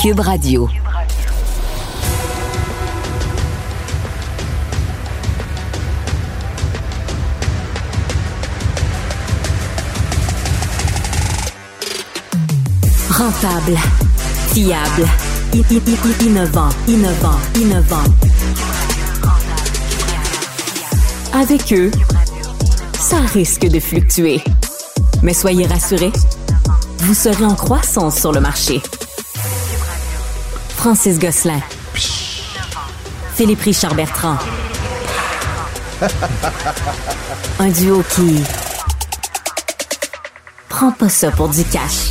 Cube Radio. Rentable, fiable, innovant, innovant, innovant. Avec eux, ça risque de fluctuer. Mais soyez rassurés, vous serez en croissance sur le marché. Francis Gosselin. Philippe Richard Bertrand. Un duo qui prend pas ça pour du cash.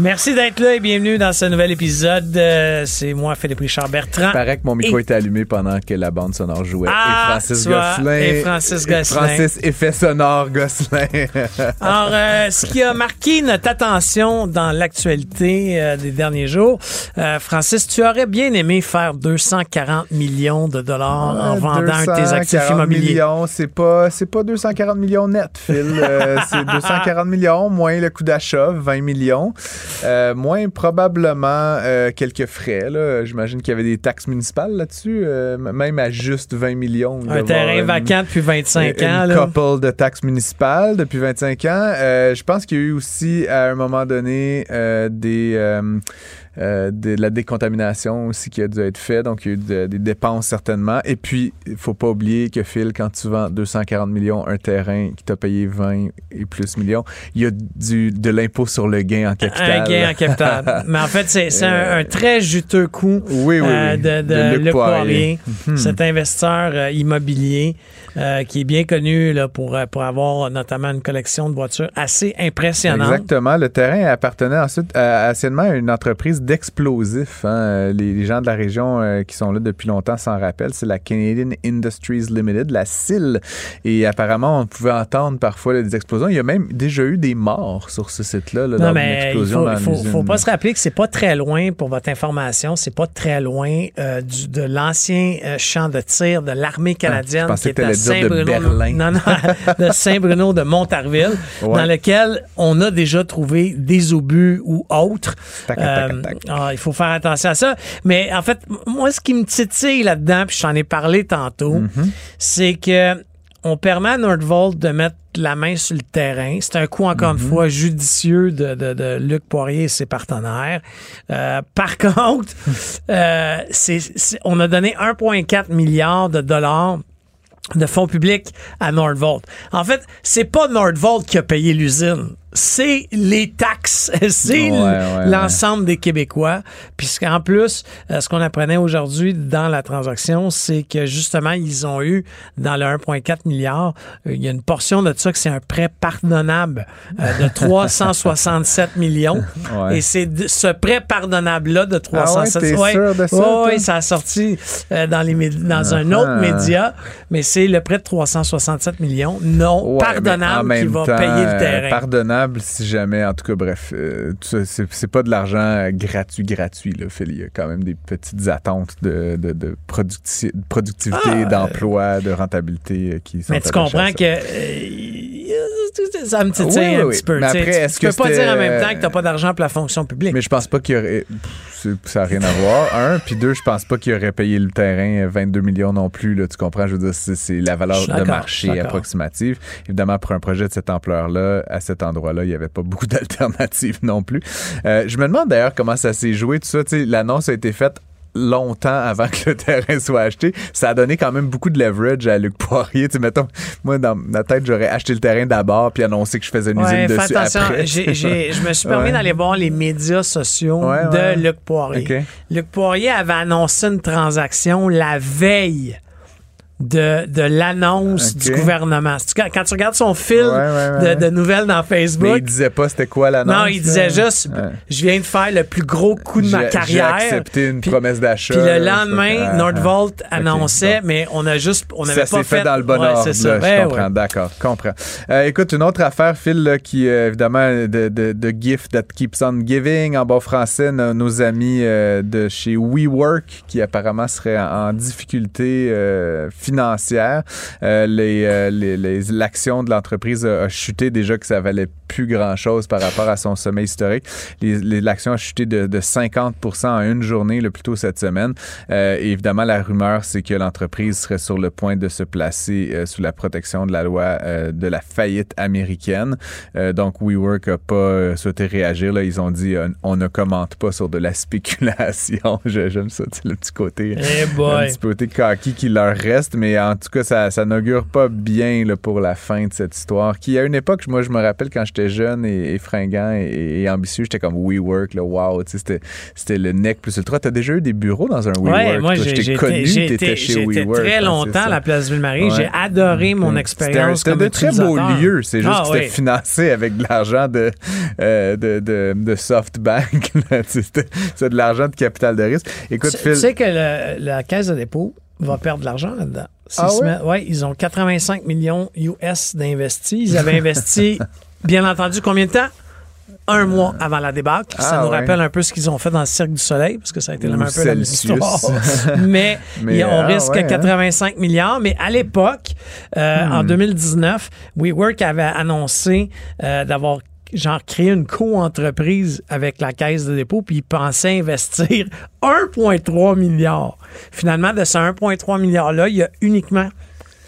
Merci d'être là et bienvenue dans ce nouvel épisode. Euh, c'est moi, Philippe Richard Bertrand. Il paraît que mon micro Et- était allumé pendant que la bande sonore jouait. Ah, et Francis Gosselin. et Francis Gosselin. Francis effet sonore Gosselin. Alors, euh, ce qui a marqué notre attention dans l'actualité euh, des derniers jours, euh, Francis, tu aurais bien aimé faire 240 millions de dollars en vendant un de tes actifs 240 immobiliers. millions, c'est pas, c'est pas 240 millions net, Phil. Euh, c'est 240 millions, moins le coût d'achat, 20 millions. Euh, moins probablement euh, quelques frais. Là. J'imagine qu'il y avait des taxes municipales là-dessus, euh, même à juste 20 millions. Un terrain vacant depuis 25 ans. une là. couple de taxes municipales depuis 25 ans. Je pense qu'il y a eu aussi, à un moment donné, des... euh, de la décontamination aussi qui a dû être fait. Donc, il y a eu de- des dépenses certainement. Et puis, il faut pas oublier que Phil, quand tu vends 240 millions un terrain qui t'a payé 20 et plus millions, il y a du, de l'impôt sur le gain en capital. Un gain en capital. Mais en fait, c'est un, un très juteux Oui, oui, euh, de, de De Luc Luc Poirier. Poirier, cet investisseur euh, immobilier euh, qui est bien connu là, pour, euh, pour avoir notamment une collection de voitures assez impressionnante. Exactement. Le terrain appartenait ensuite à, anciennement à une entreprise d'explosifs. hein. Euh, Les, les gens de la région euh, qui sont là depuis longtemps s'en rappellent. C'est la Canadian Industries Limited, la CIL. Et apparemment, on pouvait entendre parfois là, des explosions. Il y a même déjà eu des morts sur ce site-là là, d'une mais il explosion faut, dans il faut, l'usine. faut pas se rappeler que c'est pas très loin, pour votre information, c'est pas très loin euh, du, de l'ancien euh, champ de tir de l'armée canadienne Ah, qui t'allais dire de. Berlin. Non, non, de Saint-Bruno de Montarville, Ouais. dans lequel on a déjà trouvé des obus ou autres. Tac, tac, tac, tac. ah, il faut faire attention à ça. Mais en fait, moi, ce qui me titille là-dedans, puis je t'en ai parlé tantôt, Mm-hmm. c'est que on permet à Nordvolt de mettre la main sur le terrain. C'est un coup, encore Mm-hmm. une fois, judicieux de, de- de Luc Poirier et ses partenaires. Euh, par contre, euh, on a donné 1,4 milliard de dollars de fonds publics à Nordvolt. En fait, c'est pas Nordvolt qui a payé l'usine. C'est les taxes, c'est Ouais, ouais, l'ensemble des Québécois. Puisqu'en plus, euh, ce qu'on apprenait aujourd'hui dans la transaction, c'est que justement, ils ont eu, dans le 1,4 milliard, euh, il y a une portion de ça que c'est un prêt pardonnable euh, de 367 millions. Et c'est ce prêt pardonnable-là de Ah ouais, 367 t'es ouais, sûr de ça, ouais, ça a sorti dans, les dans un autre Ah. média, mais c'est le prêt de 367 millions non pardonnable qui va temps, payer le terrain. pardonnable si jamais, en tout cas, bref, euh, c'est pas de l'argent euh, gratuit, gratuit. Là, Phil. Il y a quand même des petites attentes de, de, de producti- de productivité, Ah, d'emploi, de rentabilité euh, qui sont mais tu comprends que euh, ça me titille Oui, oui, un oui. petit peu. Mais après, tu peux pas dire en même euh, temps que t'as pas d'argent pour la fonction publique. Mais je pense pas qu'il y aurait. Ça n'a rien à voir. Un. Puis deux, je pense pas qu'il aurait payé le terrain euh, 22 millions non plus. Là, tu comprends? Je veux dire, c'est la valeur de marché approximative. Évidemment, pour un projet de cette ampleur-là, à cet endroit-là, il n'y avait pas beaucoup d'alternatives non plus. Euh, je me demande d'ailleurs comment ça s'est joué, tout ça. Tu sais, L'annonce a été faite longtemps avant que le terrain soit acheté. Ça a donné quand même beaucoup de leverage à Luc Poirier. Tu sais, mettons, moi, dans ma tête, j'aurais acheté le terrain d'abord puis annoncé que je faisais une Ouais, usine dessus attention. après. Je me suis permis Ouais. d'aller voir les médias sociaux Ouais, de. Luc Poirier. Luc Poirier avait annoncé une transaction la veille de, de l'annonce du gouvernement. Quand, tu regardes son fil Ouais, ouais, ouais. De, de nouvelles dans Mais Facebook, il disait pas c'était quoi l'annonce. non, il disait juste je viens de faire le plus gros coup de ma carrière. J'ai accepté une Puis- promesse d'achat. Puis le lendemain. Ah, Nordvolt ah. annonçait, Ok, mais on a juste, on n'avait ça pas s'est fait, dans le bon ordre. ça. là, Ben je comprends. D'accord, comprends. Euh, écoute, une autre affaire, Phil, là, qui euh, évidemment de, de, de gift that keeps on giving en bon français, nos, nos amis euh, de chez WeWork qui apparemment seraient en, en difficulté euh, financière. Euh, les, les, l'action de l'entreprise a, chuté déjà que ça valait plus grand-chose par rapport à son sommet historique. L'action a chuté de, de 50 en une journée, le plus tôt cette semaine. évidemment, la rumeur, c'est que l'entreprise serait sur le point de se placer sous la protection de la loi de la faillite américaine. donc, WeWork n'a pas souhaité réagir. Là. Ils ont dit on ne commente pas sur de la spéculation. J'aime ça, le petit côté, hey un petit côté cocky qui leur reste, mais en tout cas, ça, ça n'augure pas bien là, pour la fin de cette histoire. Qui à une époque, moi, je me rappelle quand j'étais jeune et, fringant et, ambitieux, j'étais comme WeWork, là, wow, c'était, c'était le neck plus le 3. T'as déjà eu des bureaux dans un WeWork? Ouais, moi, j'ai connu, t'étais chez WeWork. très longtemps à la place Ville-Marie. J'ai adoré mon expérience. C'était de très beaux lieux. C'est juste ah, que c'était financé avec de l'argent de, euh, de, de, de SoftBank. c'est de l'argent de capital de risque. Écoute, tu, sais que la caisse de dépôt va perdre de l'argent là-dedans. Ah ouais? ils ont 85 millions US d'investis. Ils avaient investi, bien entendu, combien de temps? un mois avant la débâcle. ça ah nous rappelle un peu ce qu'ils ont fait dans le Cirque du Soleil, parce que ça a été même, peu la même histoire. mais, on ah risque 85 hein? milliards. Mais à l'époque, euh, en 2019, hmm. WeWork avait annoncé euh, d'avoir genre créer une co-entreprise avec la caisse de dépôt, puis ils pensaient investir 1,3 milliard. Finalement, de ce 1,3 milliard-là, il y a uniquement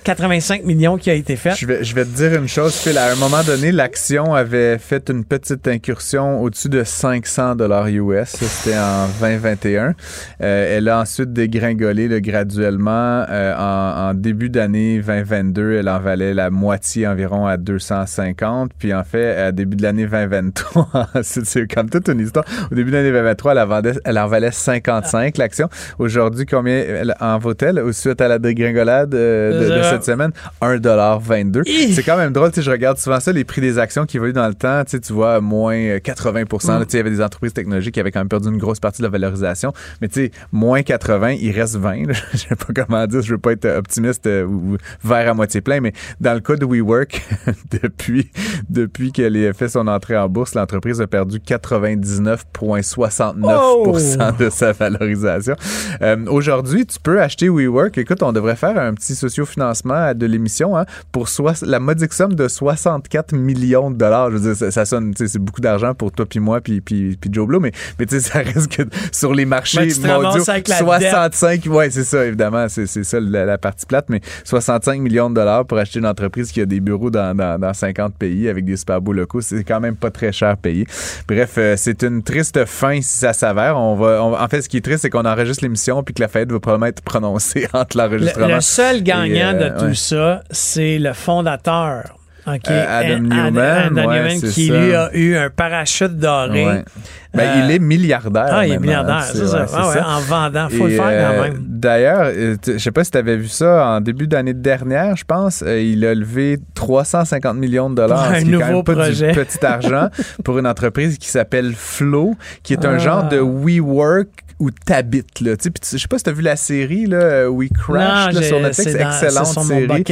85 millions qui a été fait. Je vais, je vais te dire une chose, Phil. À un moment donné, l'action avait fait une petite incursion au-dessus de 500 dollars US. C'était en 2021. Euh, elle a ensuite dégringolé graduellement. Euh, en, début d'année 2022, elle en valait la moitié environ à 250. Puis en fait, à début de l'année 2023, c'est comme toute une histoire. Au début de l'année 2023, elle en, valait, elle en valait 55 l'action. Aujourd'hui, combien en vaut-elle? Suite à la dégringolade euh, de cette semaine, 1,22 C'est quand même drôle, je regarde souvent ça, les prix des actions qui évoluent dans le temps, tu vois, moins 80 mm. Il y avait des entreprises technologiques qui avaient quand même perdu une grosse partie de la valorisation, mais tu sais, moins 80, il reste 20. Je sais pas comment dire, je veux pas être optimiste euh, ou vert à moitié plein, mais dans le cas de WeWork, depuis, depuis qu'elle ait fait son entrée en bourse, l'entreprise a perdu 99,69 de sa valorisation. Euh, aujourd'hui, tu peux acheter WeWork. Écoute, on devrait faire un petit socio-financement de l'émission hein, pour la modique somme de 64 millions de dollars. Je veux dire, ça, sonne, c'est beaucoup d'argent pour toi puis moi puis, puis, puis Joe Blow, mais, mais tu sais, ça reste que sur les marchés mondiaux, 65, ouais, c'est ça, évidemment, c'est ça la, partie plate, mais 65 millions de dollars pour acheter une entreprise qui a des bureaux dans, dans, 50 pays avec des super beaux locaux, c'est quand même pas très cher payé. Bref, euh, c'est une triste fin si ça s'avère. On va, en fait, ce qui est triste, c'est qu'on enregistre l'émission puis que la fête va probablement être prononcée entre l'enregistrement. Le, seul gagnant de tout ça, c'est le fondateur. Euh, Adam Newman, qui lui a eu un parachute doré. Ben, euh, il est milliardaire. Ah, il est milliardaire, c'est ça. Ah en vendant, faut le faire quand euh, même. D'ailleurs, je sais pas si tu avais vu ça en début d'année dernière, je pense, il a levé 350 millions de dollars, un nouveau quand projet. pas du petit argent, pour une entreprise qui s'appelle Flow, qui est un ah. genre de WeWork où t'habites là. Tu sais, je sais pas si t'as vu la série là, We Crash sur Netflix, excellente série.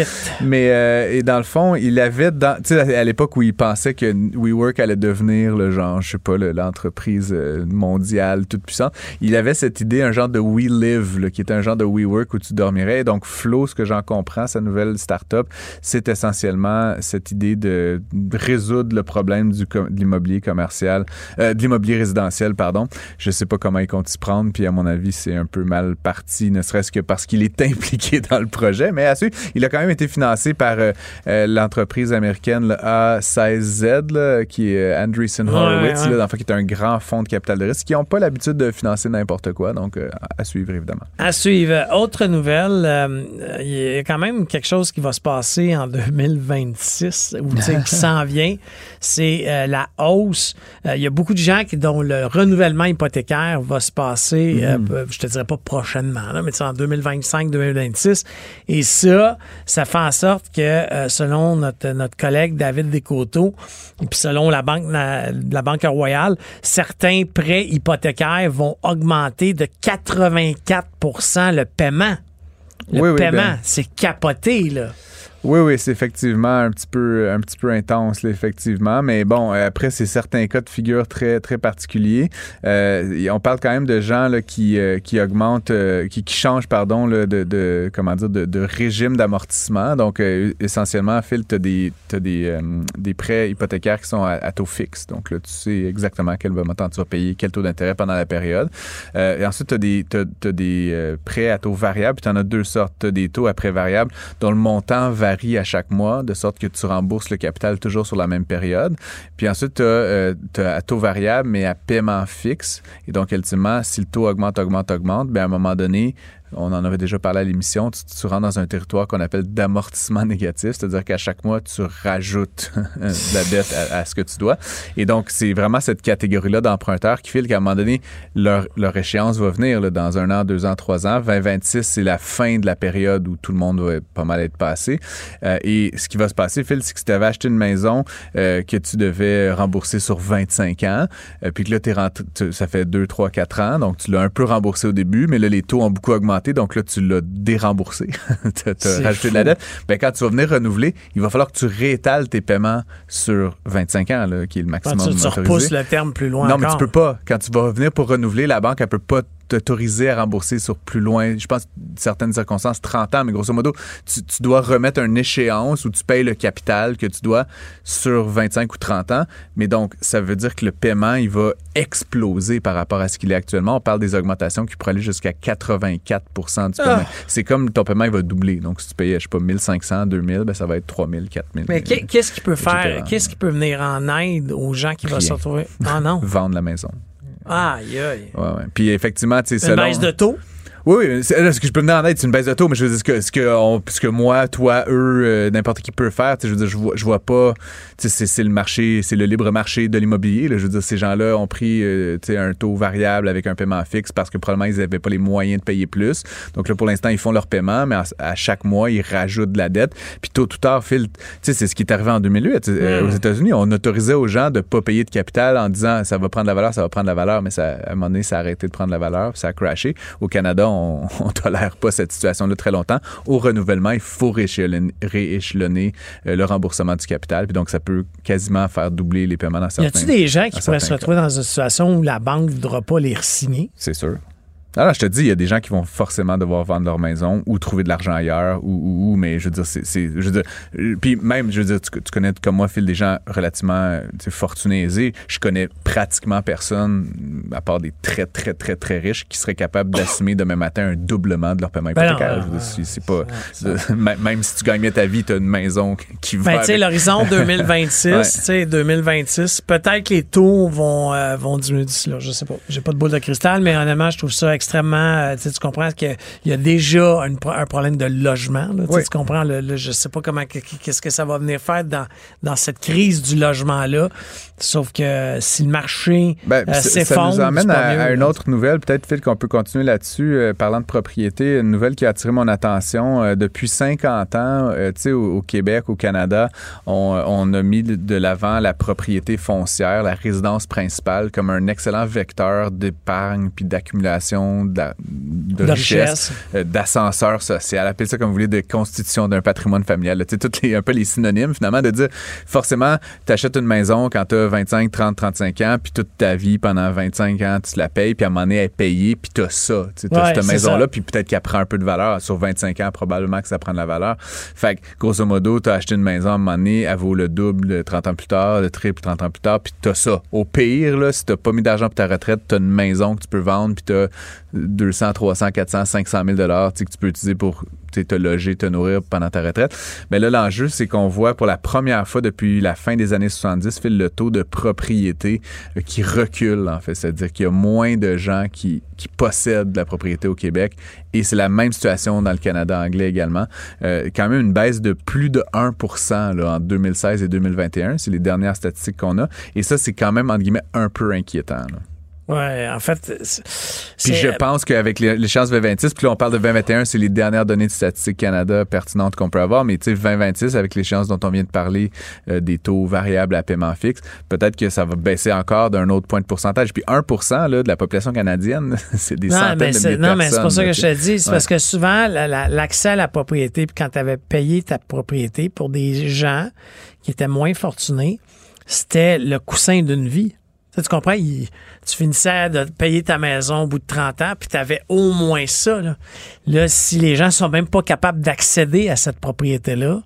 Mais euh, et dans le fond, il avait dans, tu sais, à l'époque où il pensait que WeWork allait devenir le genre, je sais pas, l'entreprise euh, mondiale toute puissante, il avait cette idée, un genre de We Live, là, qui est un genre de WeWork où tu dormirais. donc Flow, ce que j'en comprends, sa nouvelle start-up, c'est essentiellement cette idée de résoudre le problème du de l'immobilier commercial, euh, de l'immobilier résidentiel, pardon. Je sais pas comment il compte s'y prendre puis à mon avis, c'est un peu mal parti, ne serait-ce que parce qu'il est impliqué dans le projet. Mais à ce, il a quand même été financé par euh, euh, l'entreprise américaine A16Z, qui est euh, Andreessen Horowitz, qui est un grand fonds de capital de risque, qui n'ont pas l'habitude de financer n'importe quoi. Donc, à suivre, évidemment. À suivre. Autre nouvelle, il y a quand même quelque chose qui va se passer en 2026, ou qui s'en vient. C'est la hausse. Il y a beaucoup de gens qui, dont le renouvellement hypothécaire va se passer euh, mm-hmm. je te dirais pas prochainement, là, mais en 2025-2026. Et ça, ça fait en sorte que, euh, selon notre, notre collègue David Descoteaux, et puis selon la Banque, la, Banque Royale, certains prêts hypothécaires vont augmenter de 84% le paiement. Le paiement, ben c'est capoté, là. Oui, oui, c'est effectivement un petit peu, un petit peu intense, là, effectivement. Mais bon, euh, après, c'est certains cas de figure très, très particuliers. Euh, on parle quand même de gens là, qui, euh, qui augmentent, euh, qui, qui changent, pardon, de, de, comment dire, de, régime d'amortissement. Donc, euh, essentiellement, Phil, tu as, des, t'as des, euh, des prêts hypothécaires qui sont à, taux fixe. Donc, là, tu sais exactement quel montant tu vas payer, quel taux d'intérêt pendant la période. et ensuite, tu as des, t'as des prêts à taux variable, puis tu en as deux sortes. Tu as des taux à variables dont le montant à chaque mois, de sorte que tu rembourses le capital toujours sur la même période. Puis ensuite, tu as, euh, à taux variable, mais à paiement fixe. Et donc, ultimement, si le taux augmente, augmente, augmente, bien, à un moment donné, on en avait déjà parlé à l'émission, tu, tu, rentres dans un territoire qu'on appelle d'amortissement négatif, c'est-à-dire qu'à chaque mois, tu rajoutes de la dette à, ce que tu dois. Et donc, c'est vraiment cette catégorie-là d'emprunteurs qui file qu'à un moment donné, leur, échéance va venir dans un an, deux ans, trois ans. 2026, c'est la fin de la période où tout le monde va pas mal être passé. Euh, et ce qui va se passer, Phil, c'est que si tu avais acheté une maison euh, que tu devais rembourser sur 25 ans, euh, puis que là, es rentré, ça fait 2, 3, 4 ans, donc tu l'as un peu remboursé au début, mais là, les taux ont beaucoup augmenté, donc là, tu l'as déremboursé. tu as rajouté de la dette. Ben, quand tu vas venir renouveler, il va falloir que tu réétales tes paiements sur 25 ans, là, qui est le maximum. Quand tu, tu repousses le terme plus loin. Non, encore. mais tu peux pas. Quand tu vas venir pour renouveler, la banque, elle peut pas t'autoriser à rembourser sur plus loin. Je pense, certaines circonstances, 30 ans, mais grosso modo, tu, tu, dois remettre une échéance où tu payes le capital que tu dois sur 25 ou 30 ans. Mais donc, ça veut dire que le paiement, il va exploser par rapport à ce qu'il est actuellement. On parle des augmentations qui pourraient aller jusqu'à 84 du paiement. Ah. C'est comme ton paiement, il va doubler. Donc, si tu payais, je sais pas, 1500, 2000, ben, ça va être 3000, 4000. Mais qu'est-ce qui peut faire, qu'est-ce qui peut venir en aide aux gens qui vont se retrouver? Ah non. Vendre la maison. Aïe, aïe. Ouais, ouais. Puis effectivement, tu sais, Une baisse de taux? Oui, oui. Ce que je peux venir en aide, c'est une baisse de taux, mais je veux dire, ce que, ce que, on, ce que moi, toi, eux, euh, n'importe qui peut faire, je veux dire, je vois, je vois pas, c'est le marché, c'est le libre marché de l'immobilier. Je veux dire, ces gens-là ont pris euh, un taux variable avec un paiement fixe parce que probablement ils n'avaient pas les moyens de payer plus. Donc là, pour l'instant, ils font leur paiement, mais à, à, chaque mois, ils rajoutent de la dette. Puis tôt ou tard, Phil, c'est ce qui est arrivé en 2008 euh, aux États-Unis. On autorisait aux gens de pas payer de capital en disant ça va prendre la valeur, ça va prendre la valeur, mais ça, à un moment donné, ça a arrêté de prendre la valeur, ça a crashé. Au Canada, on on, on tolère pas cette situation-là très longtemps. Au renouvellement, il faut rééchelonner, rééchelonner euh, le remboursement du capital. Puis donc, ça peut quasiment faire doubler les paiements dans certains Y a-t-il des gens qui pourraient se retrouver cas. dans une situation où la banque ne voudra pas les signer? C'est sûr. Alors, je te dis, il y a des gens qui vont forcément devoir vendre leur maison ou trouver de l'argent ailleurs, ou, ou, ou, mais je veux dire, c'est. Je veux dire, puis même, je veux dire, tu, tu, connais comme moi, Phil, des gens relativement fortunés, aisés. Je connais pratiquement personne, à part des très, très, très, très riches, qui seraient capables d'assumer demain matin un doublement de leur paiement hypothécaire. Ben c'est pas. même si tu gagnais ta vie, tu as une maison qui va. Ben, tu sais, l'horizon 2026, ouais. tu sais, 2026, peut-être que les taux vont, euh, vont diminuer d'ici là. Je sais pas. J'ai pas de boule de cristal, mais honnêtement, je trouve ça extrêmement. Tu comprends qu'il y a déjà une, un problème de logement. Là, oui. Tu comprends? Le, le, je sais pas comment qu'est-ce que ça va venir faire dans, dans cette crise du logement-là. Sauf que si le marché ben, euh, Ça s'effondre. nous amène à, mieux, à, une autre nouvelle, peut-être, Phil, qu'on peut continuer là-dessus, euh, parlant de propriété. Une nouvelle qui a attiré mon attention. Euh, depuis 50 ans, tu sais, au, au, Québec, au Canada, on, on a mis de l'avant la propriété foncière, la résidence principale, comme un excellent vecteur d'épargne puis d'accumulation de, de, de, richesse, richesse. d'ascenseur social. Appelez ça comme vous voulez, de constitution d'un patrimoine familial. Tu sais, un peu les synonymes, finalement, de dire, forcément, tu achètes une maison quand tu as 25, 30, 35 ans, puis toute ta vie, pendant 25 ans, tu la payes, puis à un moment donné, elle est payée, puis tu as ça. Tu as ouais, cette maison-là, puis peut-être qu'elle prend un peu de valeur. Sur 25 ans, probablement que ça prend de la valeur. Fait que, grosso modo, tu as acheté une maison à un moment donné, elle vaut le double 30 ans plus tard, le triple 30 ans plus tard, puis tu as ça. Au pire, là, si tu pas mis d'argent pour ta retraite, tu as une maison que tu peux vendre, puis tu as 200, 300, 400, 500 000 dollars que tu peux utiliser pour te loger, te nourrir pendant ta retraite. Mais là, l'enjeu, c'est qu'on voit pour la première fois depuis la fin des années 70, Phil, le taux de propriété euh, qui recule, en fait. C'est-à-dire qu'il y a moins de gens qui, qui possèdent de la propriété au Québec. Et c'est la même situation dans le Canada anglais également. Euh, quand même une baisse de plus de 1% là, en 2016 et 2021. C'est les dernières statistiques qu'on a. Et ça, c'est quand même, entre guillemets, un peu inquiétant. Là. Ouais, en fait, puis je pense qu'avec l'échéance 2026, puis là on parle de 2021, c'est les dernières données de Statistique Canada pertinentes qu'on peut avoir, mais tu sais 2026 avec l'échéance dont on vient de parler euh, des taux variables à paiement fixe, peut-être que ça va baisser encore d'un autre point de pourcentage. Puis 1% là, de la population canadienne, c'est des centaines de milliers de personnes. Non, mais c'est pour ça que je te dis, c'est parce que souvent l'accès à la propriété, puis quand tu avais payé ta propriété pour des gens qui étaient moins fortunés, c'était le coussin d'une vie. Tu comprends? tu finissais de payer ta maison au bout de 30 ans, puis tu avais au moins ça. Là. si les gens sont même pas capables d'accéder à cette propriété-là,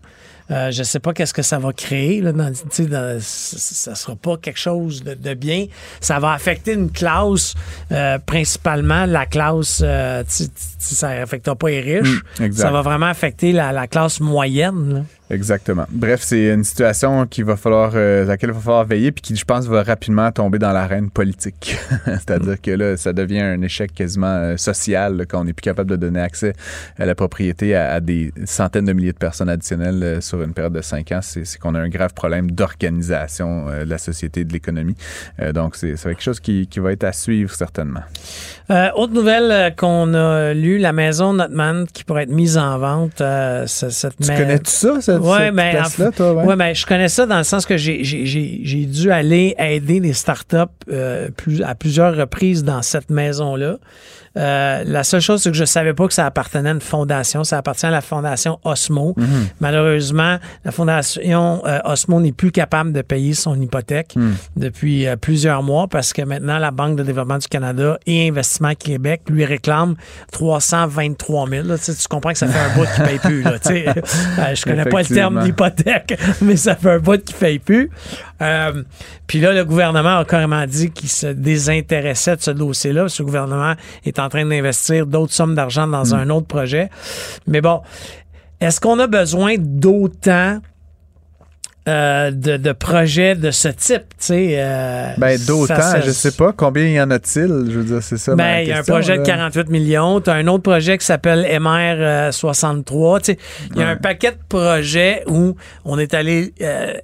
euh, je sais pas qu'est-ce que ça va créer. Là, dans, dans, ça sera pas quelque chose de, bien. Ça va affecter une classe, euh, principalement la classe, euh, ça n'affectera pas les riches. Mmh, ça va vraiment affecter la, la classe moyenne. Là. Exactement. Bref, c'est une situation qui va falloir, euh, à laquelle il va falloir veiller, puis qui, je pense, va rapidement tomber dans l'arène politique. C'est-à-dire que là, ça devient un échec quasiment euh, social quand on n'est plus capable de donner accès à la propriété à, des centaines de milliers de personnes additionnelles euh, sur une période de cinq ans. C'est qu'on a un grave problème d'organisation de la société et de l'économie. donc, c'est quelque chose qui, qui, va être à suivre certainement. autre nouvelle qu'on a lue, la maison Notman qui pourrait être mise en vente. cette tu connais tout ça, cette ouais, mais ouais. mais je connais ça dans le sens que j'ai dû aller aider les startups euh, plus, à plusieurs reprises dans cette maison-là. Euh, la seule chose, c'est que je savais pas que ça appartenait à une fondation. Ça appartient à la fondation Osmo. Mhm. Malheureusement, la fondation euh, Osmo n'est plus capable de payer son hypothèque mhm. depuis euh, plusieurs mois parce que maintenant, la Banque de développement du Canada et Investissement Québec lui réclament 323 000. tu comprends que ça fait un bout qui paye plus. Là, je connais pas le terme d'hypothèque, mais ça fait un bout qui paye plus. puis là, le gouvernement a carrément dit qu'il se désintéressait de ce dossier-là. Ce gouvernement est en train d'investir d'autres sommes d'argent dans mm. un autre projet. Mais bon, est-ce qu'on a besoin d'autant euh, de, projets de ce type, tu sais. Euh, ben, d'autant, je sais pas. Combien y en a-t-il? Je veux dire, c'est ça. Ben, il y a un projet de 48 millions. Tu as un autre projet qui s'appelle MR63. Tu sais, il y a un paquet de projets où on est allé euh,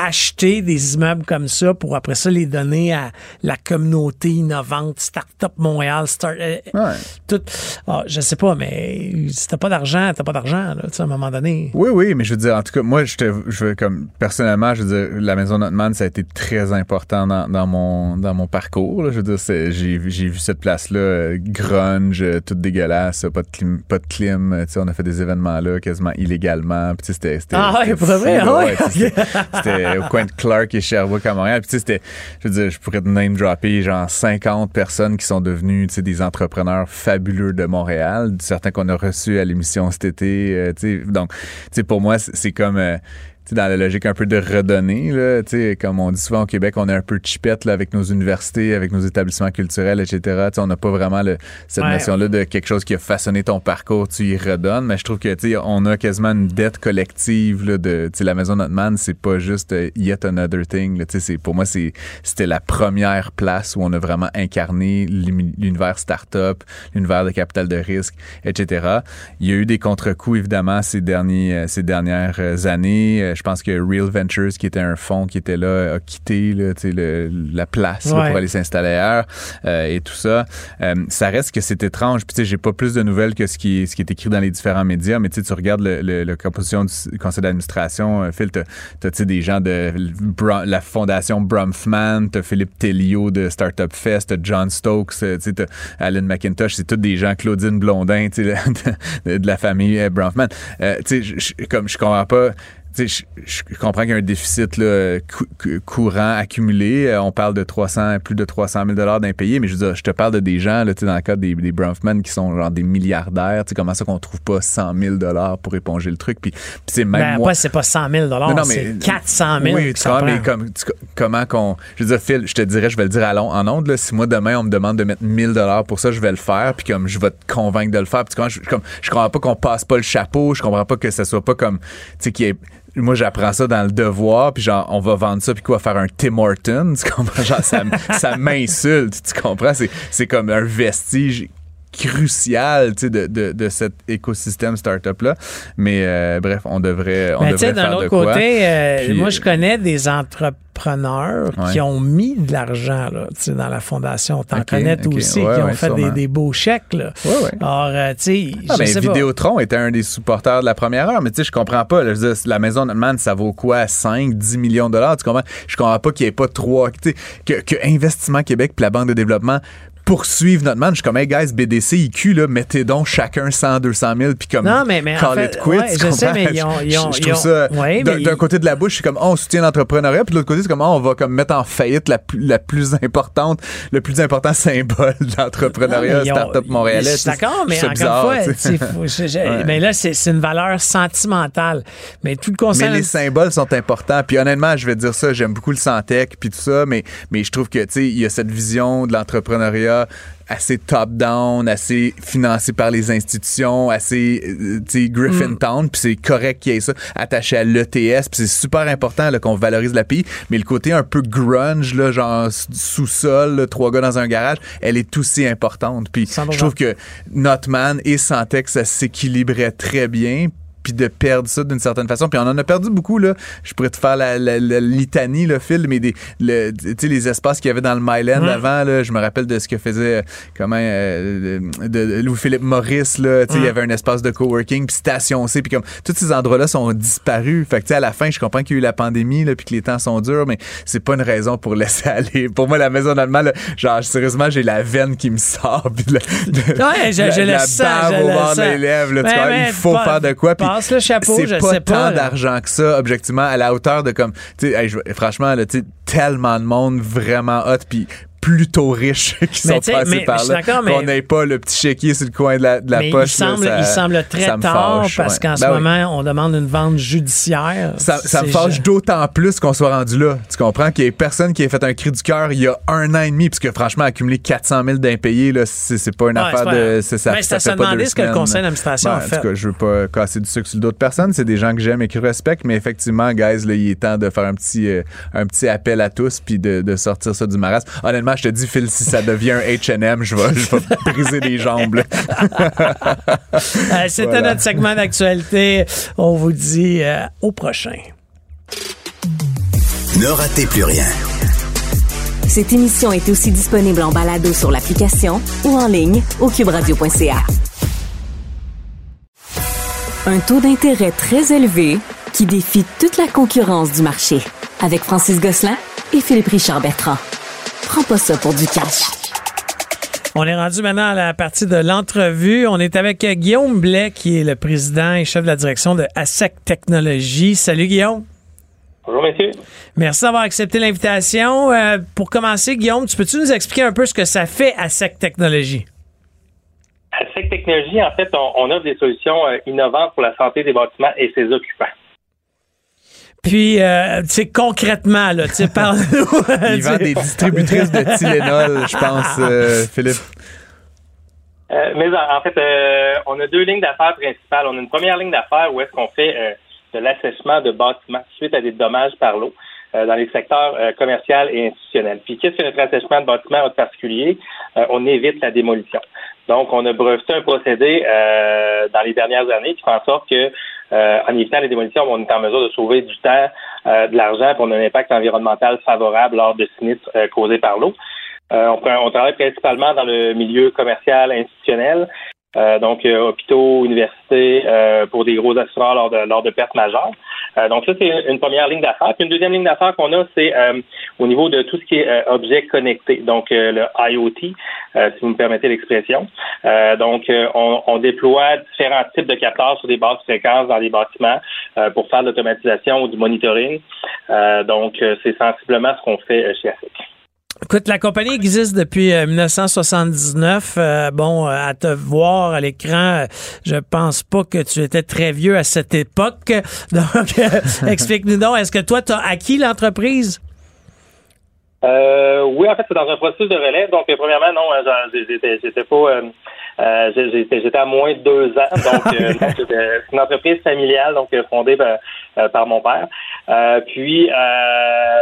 acheter des immeubles comme ça pour après ça les donner à la communauté innovante, Startup Montréal, start, euh, ouais. tout. Ah, je sais pas, mais si t'as pas d'argent, t'as pas d'argent, là, à un moment donné. Oui, oui, mais je veux dire, en tout cas, moi, je, te, je veux, comme, personnellement, je veux dire, la maison Notman, ça a été très important dans, dans mon, dans mon parcours, là. Je veux dire, j'ai, j'ai vu cette place-là, euh, grunge, euh, toute dégueulasse, pas de clim, pas de clim, tu sais, on a fait des événements là quasiment illégalement, puis c'était, c'était, ah ouais, pour vrai, ah ouais, c'était, au coin de Clark et Sherbrooke à Montréal. Puis tu sais, c'était, je veux dire, je pourrais te name dropper genre 50 personnes qui sont devenues, tu sais, des entrepreneurs fabuleux de Montréal, certains qu'on a reçus à l'émission cet été. Euh, tu sais, donc, tu sais, pour moi, c'est comme euh, dans la logique un peu de redonner. Là, comme on dit souvent au Québec, on est un peu chipette là, avec nos universités, avec nos établissements culturels, etc. on n'a pas vraiment le, cette notion-là de quelque chose qui a façonné ton parcours, tu y redonnes. Mais je trouve que on a quasiment une dette collective là, de la Maison Notman, c'est pas juste euh, yet another thing. Là, pour moi, c'était la première place où on a vraiment incarné l'univers start-up, l'univers de capital de risque, etc. Il y a eu des contre-coups, évidemment, ces, derniers, euh, ces dernières euh, années je pense que Real Ventures, qui était un fonds qui était là, a quitté la place pour aller s'installer ailleurs euh, et tout ça. Euh, ça reste que c'est étrange. Puis, j'ai pas plus de nouvelles que ce qui, ce qui est écrit dans les différents médias, mais tu regardes le, le, composition du conseil d'administration, euh, Phil, t'as as, des gens de la fondation Brumfman, t'as Philippe Tellio de Startup Fest, t'as John Stokes, t'as Alan McIntosh, c'est tous des gens, Claudine Blondin, de, de, de, la famille Brumfman. tu sais, comme je comprends pas je, je, comprends qu'il y a un déficit là, courant accumulé. Euh, on parle de 300, plus de 300 000 d'impayés, mais je veux dire, je te parle de des gens, là, dans le cas des, des Bronfman, qui sont genre des milliardaires. Comment ça qu'on trouve pas 100 000 pour éponger le truc? Puis, c'est même ben, moi... c'est pas 100 000 c'est 400 000 Oui, tu vois, mais comme, comment qu'on... Je veux dire, Phil, je te dirais, je vais le dire à long, en ondes, là, si moi, demain, on me demande de mettre 1000 pour ça, je vais le faire, puis comme je vais te convaincre de le faire. Puis je, comme, je comprends pas qu'on passe pas le chapeau, je comprends pas que ça soit pas comme, tu sais, moi j'apprends ça dans le devoir puis genre on va vendre ça puis quoi faire un Tim Hortons tu comprends genre ça, ça m'insulte tu comprends? C'est comme un vestige crucial de, de, de, cet écosystème startup-là. Mais bref, on devrait, on devrait faire de quoi. côté, moi, je connais des entrepreneurs qui ont mis de l'argent dans la fondation. T'en connais aussi, qui ont fait des, des, beaux chèques. Là. Alors, tu sais, ah, ben, Vidéotron était un des supporters de la première heure, mais tu sais, je comprends pas. la maison de Man, ça vaut quoi? 5, 10 millions de dollars? Tu comprends? Je comprends pas qu'il n'y ait pas trois. Que, que Investissement Québec puis la Banque de développement poursuivre notre man. Je suis comme, hey guys, BDC, IQ, là, mettez donc chacun 100, 200 000, puis comme, non, mais, mais call en it quit. Ouais, je sais, mais ils ont, ils ont, je, trouve ça, d'un côté de la bouche, c'est comme, oh, on soutient l'entrepreneuriat, puis de l'autre côté, c'est comme, oh, on va comme mettre en faillite la, la plus importante, le plus important symbole de l'entrepreneuriat startup montréalais. D'accord, mais encore une fois, mais là, c'est une valeur sentimentale. Mais tout le concerne... Mais les symboles sont importants. Puis honnêtement, je vais dire ça, j'aime beaucoup le Santec, puis tout ça, mais, mais je trouve que, tu sais, il y a cette vision de l'entrepreneuriat assez top-down, assez financé par les institutions, assez, euh, tu sais, Griffintown, mm. puis c'est correct qu'il y ait ça attaché à l'ETS, puis c'est super important qu'on valorise la pays, mais le côté un peu grunge, là, genre sous-sol, trois gars dans un garage, elle est aussi importante. Puis je trouve que Notman et Santex, ça s'équilibrait très bien, puis de perdre ça d'une certaine façon. Puis on en a perdu beaucoup, là. Je pourrais te faire la, litanie, le fil, mais des, le, les espaces qu'il y avait dans le Myland avant, là, je me rappelle de ce que faisait, euh, comment, euh, de, Louis-Philippe Maurice, là. Il y avait un espace de coworking, puis Station C, puis comme, tous ces endroits-là sont disparus. Fait que, à la fin, je comprends qu'il y a eu la pandémie, là, puis que les temps sont durs, mais c'est pas une raison pour laisser aller. Pour moi, la maison d'Allemagne, là, genre, sérieusement, j'ai la veine qui me sort, puis ouais, je, je la, sens, au bord des lèvres, là, il faut faire de quoi, passe le chapeau, je pas sais pas. tant d'argent que ça, objectivement, à la hauteur de comme, tu sais, franchement, là, tu tellement de monde vraiment hot, puis plutôt riches qui sont passés par là. Qu'on n'ait pas le petit chéquier sur le coin de la, de la poche. Il semble, il semble très tard parce qu'en ce ben moment, on demande une vente judiciaire. Ça, ça me fâche d'autant plus qu'on soit rendu là. Tu comprends qu'il y ait personne qui ait fait un cri du cœur il y a un an et demi, puisque franchement, accumuler 400 000 d'impayés, c'est pas une affaire de. Ça, ça, ça, ça fait pas ce que le conseil d'administration ben, a fait. En tout cas, je veux pas casser du sucre sur d'autres personnes. C'est des gens que j'aime et que je respecte, mais effectivement, guys, là, il est temps de faire un petit, euh, un petit appel à tous puis de, de sortir ça du marasme. Honnêtement, je te dis, Phil, si ça devient un H&M, je vais, je vais briser des jambes. Euh, c'était notre segment d'actualité. On vous dit euh, au prochain. Ne ratez plus rien. Cette émission est aussi disponible en balado sur l'application ou en ligne au cuberadio.ca. Un taux d'intérêt très élevé qui défie toute la concurrence du marché. Avec Francis Gosselin et Philippe Richard Bertrand. Prends pas ça pour du cash. On est rendu maintenant à la partie de l'entrevue. On est avec Guillaume Blais, qui est le président et chef de la direction de ASEC Technologies. Salut Guillaume. Bonjour, messieurs. Merci d'avoir accepté l'invitation. Euh, pour commencer, Guillaume, tu peux-tu nous expliquer un peu ce que ça fait ASEC Technologies? ASEC Technologies, en fait, on, on offre des solutions euh, innovantes pour la santé des bâtiments et ses occupants. Puis, euh, tu sais, concrètement, là, tu sais, parle-nous. Il vend des distributrices de Tylenol, je pense, euh, Philippe. Euh, mais en fait, euh, on a deux lignes d'affaires principales. On a une première ligne d'affaires où est-ce qu'on fait de l'assèchement de bâtiments suite à des dommages par l'eau dans les secteurs commerciaux et institutionnels. Puis, qu'est-ce que notre assèchement de bâtiments en particulier? on évite la démolition. Donc, on a breveté un procédé dans les dernières années qui fait en sorte que euh, en évitant les démolitions, on est en mesure de sauver du temps, euh, de l'argent, pour un impact environnemental favorable lors de sinistres euh, causés par l'eau. On, on, travaille principalement dans le milieu commercial, institutionnel, donc hôpitaux, universités, pour des gros assureurs lors de, lors de pertes majeures. Euh, donc ça, c'est une première ligne d'affaires. Puis une deuxième ligne d'affaires qu'on a, c'est euh, au niveau de tout ce qui est euh, objet connecté, donc le IoT, si vous me permettez l'expression. donc, on, on, déploie différents types de capteurs sur des bases fréquences dans les bâtiments pour faire de l'automatisation ou du monitoring. donc, c'est sensiblement ce qu'on fait chez ASIC. Écoute, la compagnie existe depuis 1979. Euh, euh, bon, euh, à te voir à l'écran, je pense pas que tu étais très vieux à cette époque. Donc, explique-nous donc, est-ce que toi, tu as acquis l'entreprise? oui, en fait, c'est dans un processus de relève. Donc, premièrement, non, j'étais pas euh, j'étais à moins de deux ans, donc euh, c'est une entreprise familiale, donc euh, fondée par, mon père. puis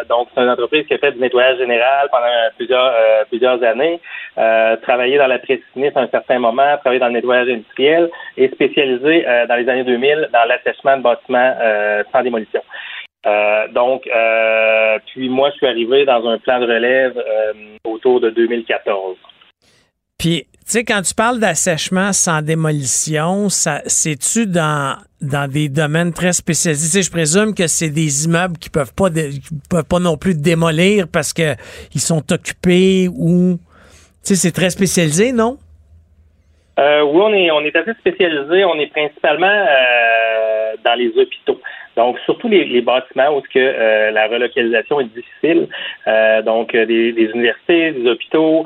donc c'est une entreprise qui a fait du nettoyage général pendant plusieurs plusieurs années. euh, travaillé dans la précision à un certain moment, travaillé dans le nettoyage industriel et spécialisé euh, dans les années 2000 dans l'assèchement de bâtiments euh, sans démolition. donc, puis moi, je suis arrivé dans un plan de relève autour de 2014. Puis, tu sais, quand tu parles d'assèchement sans démolition, ça, c'est-tu dans, dans des domaines très spécialisés? je présume que c'est des immeubles qui peuvent pas, peuvent pas non plus démolir parce que ils sont occupés ou, tu sais, c'est très spécialisé, non? Euh, oui, on est, on est assez spécialisé. On est principalement euh, dans les hôpitaux. Donc, surtout les, bâtiments où que, euh, la relocalisation est difficile, euh, donc euh, des, universités, des hôpitaux,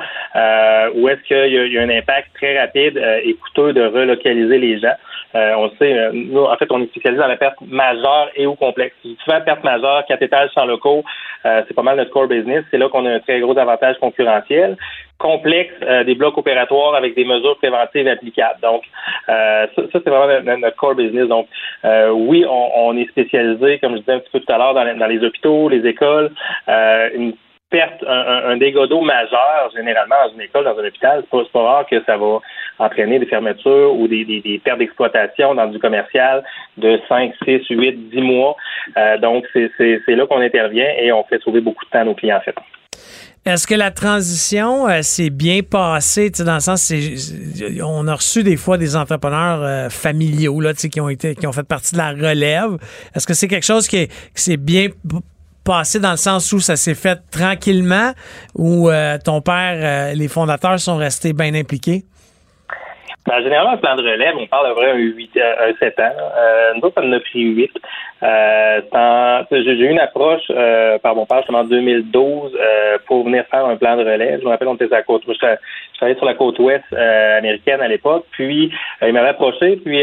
où est-ce qu'il y, a un impact très rapide et coûteux de relocaliser les gens. On sait, nous, en fait, on est spécialisé dans la perte majeure et ou complexe. La perte majeure, quatre étages sans locaux, c'est pas mal notre core business. C'est là qu'on a un très gros avantage concurrentiel complexe euh, des blocs opératoires avec des mesures préventives applicables. Donc, euh, ça, c'est vraiment notre, core business. Donc, euh, oui, on, est spécialisé, comme je disais un petit peu tout à l'heure, dans, les hôpitaux, les écoles. une perte, un, dégât d'eau majeur, généralement, dans une école, dans un hôpital, c'est pas, rare que ça va entraîner des fermetures ou des, des pertes d'exploitation dans du commercial de 5, 6, 8, 10 mois. donc, c'est là qu'on intervient et on fait sauver beaucoup de temps à nos clients, en fait. Est-ce que la transition euh, s'est bien passée, dans le sens, on a reçu des fois des entrepreneurs euh, familiaux là, qui ont été, qui ont fait partie de la relève. Est-ce que c'est quelque chose qui, s'est bien passé dans le sens où ça s'est fait tranquillement, ou euh, ton père, les fondateurs sont restés bien impliqués? Ben, généralement, un plan de relève, on parle de vrai un, 8, un 7 ans. Euh, nous autres, ça en a pris 8. Euh, j'ai eu une approche euh, par mon père justement en 2012 euh, pour venir faire un plan de relève. Je me rappelle, on était à la côte. Je, je travaillais sur la côte ouest euh, américaine à l'époque. Puis il m'avait approché. Puis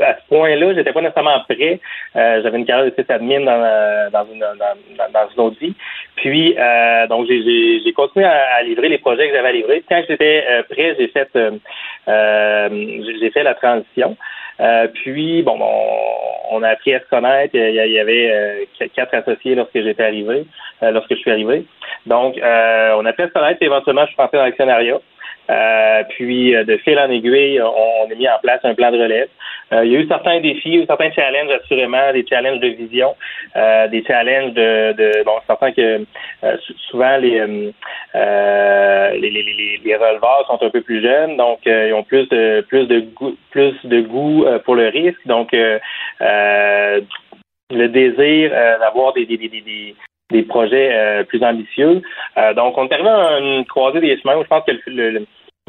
à, ce point-là, j'étais pas nécessairement prêt. J'avais une carrière de admin dans, dans, une, dans, dans une autre vie. Puis donc j'ai continué à, livrer les projets que j'avais à livrer. Quand j'étais prêt, j'ai fait j'ai fait la transition. Euh, puis, bon, on, a appris à se connaître. Il y, avait euh, quatre associés lorsque j'étais arrivé, euh, lorsque je suis arrivé. Donc, on a appris à se connaître et éventuellement, je suis rentré dans l'actionnariat. Euh, puis, de fil en aiguille, on, a mis en place un plan de relève. Euh, il y a eu certains défis, certains challenges, assurément, des challenges de vision, euh, des challenges de, de bon, certain que souvent les, les, les, les, releveurs sont un peu plus jeunes, donc ils ont plus de plus de goût, plus de goût pour le risque. Donc, le désir d'avoir des, des, des, des projets plus ambitieux. donc, on est arrivé à une croisée des chemins où je pense que le, le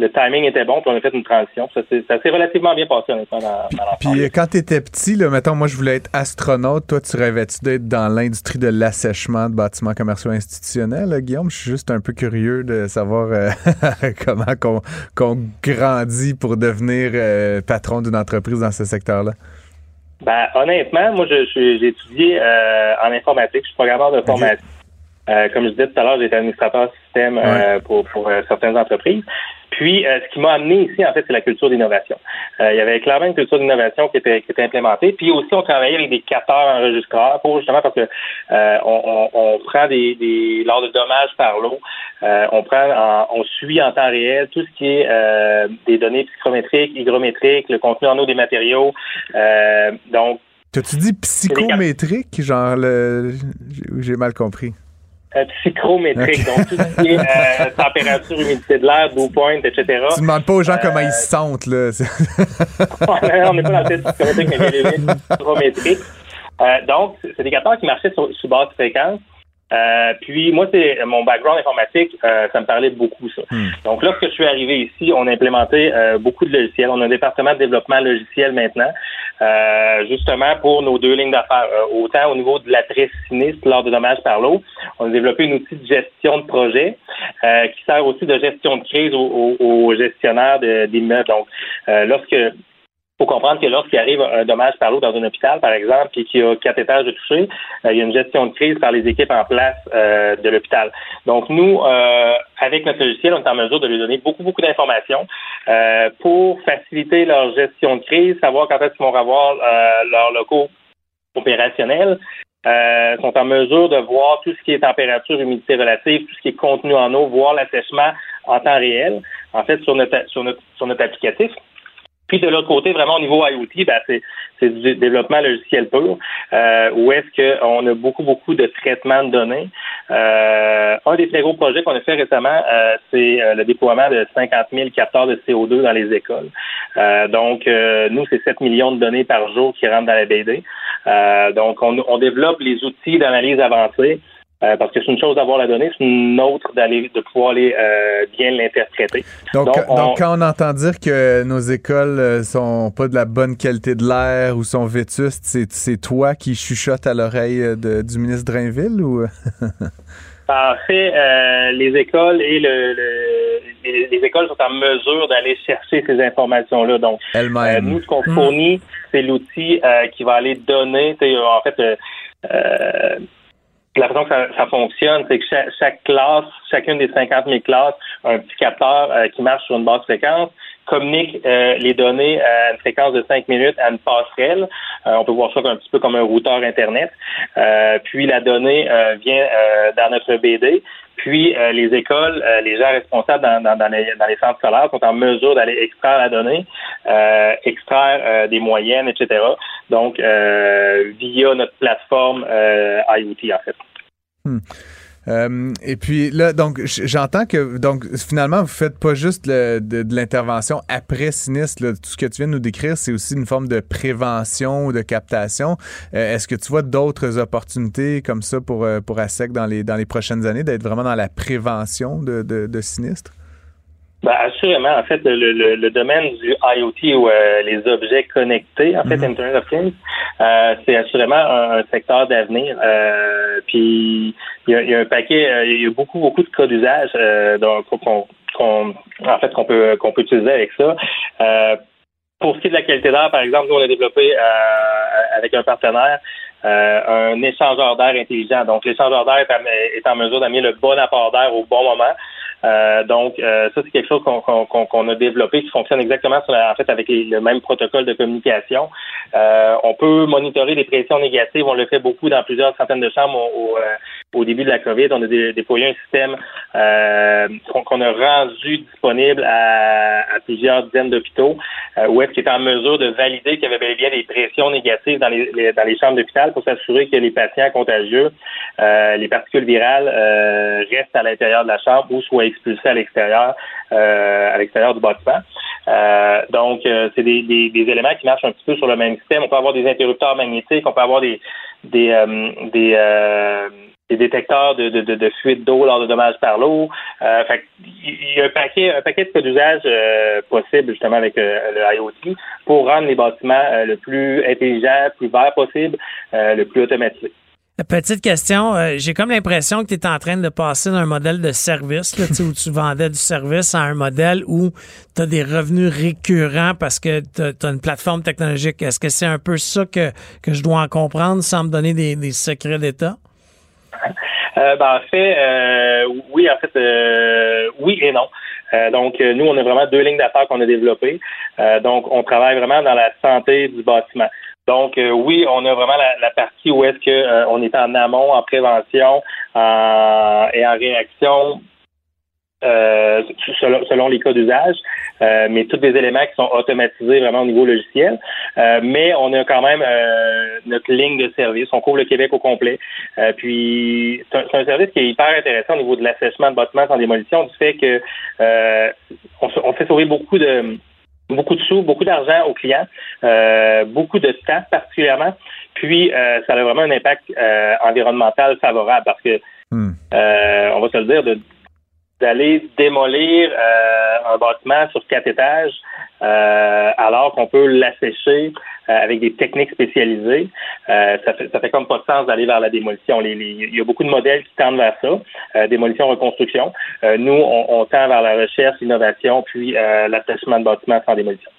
timing était bon, puis on a fait une transition. Ça, s'est relativement bien passé, honnêtement, dans, dans Puis quand tu étais petit, là, mettons, moi, je voulais être astronaute. Toi, tu rêvais-tu d'être dans l'industrie de l'assèchement de bâtiments commerciaux institutionnels, Guillaume? Je suis juste un peu curieux de savoir euh, comment qu'on, grandit pour devenir euh, patron d'une entreprise dans ce secteur-là. Ben, honnêtement, moi, j'ai étudié euh, en informatique. Je suis programmeur de formation. comme je disais tout à l'heure, j'étais administrateur système pour, pour certaines entreprises. Puis, euh, ce qui m'a amené ici, en fait, c'est la culture d'innovation. Euh, il y avait clairement une culture d'innovation qui était, qui était implémentée. Puis aussi, on travaillait avec des capteurs enregistreurs pour justement parce que euh, on, on, prend des, des lors de dommages par l'eau, on prend, on suit en temps réel tout ce qui est des données psychométriques, hygrométriques, le contenu en eau des matériaux. donc, T'as-tu dit psychométrique, genre le... j'ai mal compris? Euh, psychrométrique, donc tout ce qui est euh, température, humidité de l'air, dew point, etc. Tu demandes pas aux gens comment ils se sentent, là. on n'est pas dans le test psychrométrique, mais bien psychrométrique. Euh, donc, c'est des capteurs qui marchaient sur, sur basse fréquence. Euh, puis moi, c'est mon background informatique, euh, ça me parlait beaucoup ça. Hmm. Donc lorsque je suis arrivé ici, on a implémenté euh, beaucoup de logiciels. On a un département de développement logiciel maintenant, justement pour nos deux lignes d'affaires. autant au niveau de l'après sinistre lors de dommages par l'eau, on a développé une outil de gestion de projet qui sert aussi de gestion de crise aux, aux, gestionnaires d'immeubles. Donc lorsque faut comprendre que lorsqu'il arrive un dommage par l'eau dans un hôpital, par exemple, puis qu'il y a quatre étages de toucher, euh, il y a une gestion de crise par les équipes en place euh, de l'hôpital. Donc, nous, euh, avec notre logiciel, on est en mesure de lui donner beaucoup, beaucoup d'informations pour faciliter leur gestion de crise, savoir quand est-ce qu'ils vont avoir leurs locaux opérationnels, sont en mesure de voir tout ce qui est température, humidité relative, tout ce qui est contenu en eau, voir l'assèchement en temps réel, en fait, sur notre, sur notre, sur notre applicatif. Puis de l'autre côté, vraiment au niveau IoT, ben, c'est, c'est du développement logiciel pur, euh, où est-ce qu'on a beaucoup, beaucoup de traitements de données. Euh, un des très gros projets qu'on a fait récemment, euh, c'est euh, le déploiement de 50 000 capteurs de CO2 dans les écoles. Euh, donc, nous, c'est 7 millions de données par jour qui rentrent dans la BD. donc, on, on développe les outils d'analyse avancée euh, parce que c'est une chose d'avoir la donnée, c'est une autre d'aller de pouvoir aller euh, bien l'interpréter. Donc, donc, quand on entend dire que nos écoles euh, sont pas de la bonne qualité de l'air ou sont vétustes, c'est toi qui chuchote à l'oreille du ministre Drainville ou? En fait, les écoles et le, les, écoles sont en mesure d'aller chercher ces informations-là. Donc, nous, ce qu'on mm. fournit, c'est l'outil qui va aller donner, en fait, la façon que ça, fonctionne, c'est que chaque, classe, chacune des 50 000 classes, a un petit capteur euh, qui marche sur une basse fréquence, communique euh, les données à une fréquence de 5 minutes à une passerelle. Euh, on peut voir ça un petit peu comme un routeur Internet. puis la donnée vient dans notre BD. Puis les écoles, les gens responsables dans, les, dans, les, centres scolaires sont en mesure d'aller extraire la donnée, extraire des moyennes, etc. Donc via notre plateforme IoT en fait. Hmm. Euh, et puis là, donc j'entends que donc finalement vous faites pas juste de, l'intervention après sinistre. Tout ce que tu viens de nous décrire, c'est aussi une forme de prévention ou de captation. Euh, est-ce que tu vois d'autres opportunités comme ça pour euh, pour ASEC dans les dans les prochaines années d'être vraiment dans la prévention de, de, de sinistres? Ben, assurément, en fait, le, le, domaine du IoT ou euh, les objets connectés, en fait, mhm. Internet of Things, euh, c'est assurément un, secteur d'avenir. Euh, puis il y, a, un paquet, il y a beaucoup, beaucoup de cas d'usage donc qu'on, en fait qu'on peut qu'on peut utiliser avec ça. pour ce qui est de la qualité d'air, par exemple, nous on a développé avec un partenaire un échangeur d'air intelligent. Donc, l'échangeur d'air est en mesure d'amener le bon apport d'air au bon moment. Euh, donc, euh, ça, c'est quelque chose qu'on a développé qui fonctionne exactement sur en fait avec le même protocole de communication. Euh, on peut monitorer les pressions négatives. On le fait beaucoup dans plusieurs centaines de chambres au, au début de la COVID. On a déployé un système qu'on a rendu disponible à, à plusieurs dizaines d'hôpitaux où est-ce qu'il est en mesure de valider qu'il y avait bel et bien des pressions négatives dans les, dans les chambres d'hôpital pour s'assurer que les patients contagieux, les particules virales restent à l'intérieur de la chambre ou soient expulsé à l'extérieur, euh, à l'extérieur du bâtiment. Euh, donc, euh, c'est des, éléments qui marchent un petit peu sur le même système. On peut avoir des interrupteurs magnétiques, on peut avoir des détecteurs de, de, fuite d'eau lors de dommages par l'eau. il y a un paquet, de cas d'usage possible justement avec le IoT pour rendre les bâtiments le plus intelligent, plus vert possible, le plus automatisé. Petite question, euh, j'ai comme l'impression que tu es en train de passer d'un modèle de service, là, où tu vendais du service à un modèle où tu as des revenus récurrents parce que tu as, une plateforme technologique. Est-ce que c'est un peu ça que, que je dois en comprendre sans me donner des, des secrets d'État? Euh, ben, en fait, euh, oui, en fait, oui et non. donc, nous, on a vraiment deux lignes d'affaires qu'on a développées. donc, on travaille vraiment dans la santé du bâtiment. Donc, euh, oui, on a vraiment la, partie où est-ce qu'on euh, on est en amont, en prévention et en réaction euh, selon, les cas d'usage, mais tous des éléments qui sont automatisés vraiment au niveau logiciel. mais on a quand même notre ligne de service. On couvre le Québec au complet. puis c'est un, service qui est hyper intéressant au niveau de l'assèchement de bâtiments sans démolition, du fait que on, on, fait sauver beaucoup de beaucoup de sous, beaucoup d'argent aux clients, euh, beaucoup de temps particulièrement. Puis, euh, ça a vraiment un impact euh, environnemental favorable parce que, hmm. on va se le dire, de d'aller démolir un bâtiment sur quatre étages alors qu'on peut l'assécher euh, avec des techniques spécialisées, euh, ça fait ça fait comme pas de sens d'aller vers la démolition. il y a beaucoup de modèles qui tendent vers ça, euh, démolition, reconstruction. nous, on, tend vers la recherche, l'innovation, puis l'attachement de bâtiments sans démolition.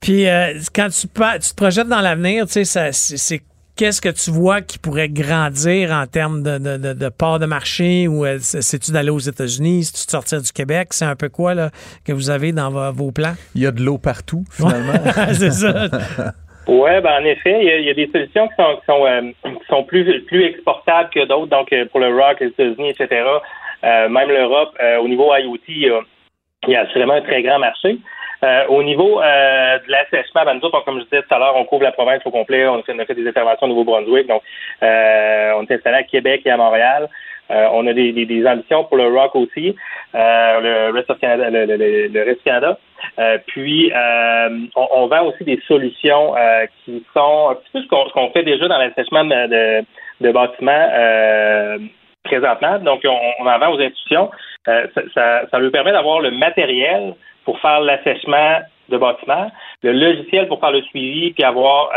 Puis quand tu, tu te projettes dans l'avenir, tu sais, c'est qu'est-ce que tu vois qui pourrait grandir en termes de, de, de, part de marché ou c'est-tu d'aller aux États-Unis, c'est-tu de sortir du Québec? C'est un peu quoi là, que vous avez dans vos, plans? Il y a de l'eau partout, finalement. c'est ça. Oui, ben en effet, il y, a, des solutions qui sont, qui sont, euh, qui sont plus, plus exportables que d'autres. Donc, euh, pour le rock, les États-Unis, etc., euh, même l'Europe, au niveau IoT, il y a assurément un très grand marché. Au niveau de l'assèchement, ben, nous autres, comme je disais tout à l'heure, on couvre la province au complet. On a fait, des interventions au Nouveau-Brunswick. Donc, on est installé à Québec et à Montréal. Euh, on a des, ambitions pour le rock aussi, euh, le reste of Canada, le, Canada. Euh, puis on, vend aussi des solutions qui sont un petit peu ce qu'on fait déjà dans l'assèchement de, bâtiments présentement. Donc on, en vend aux institutions. Ça, ça, permet d'avoir le matériel pour faire l'assèchement de bâtiments, le logiciel pour faire le suivi, puis avoir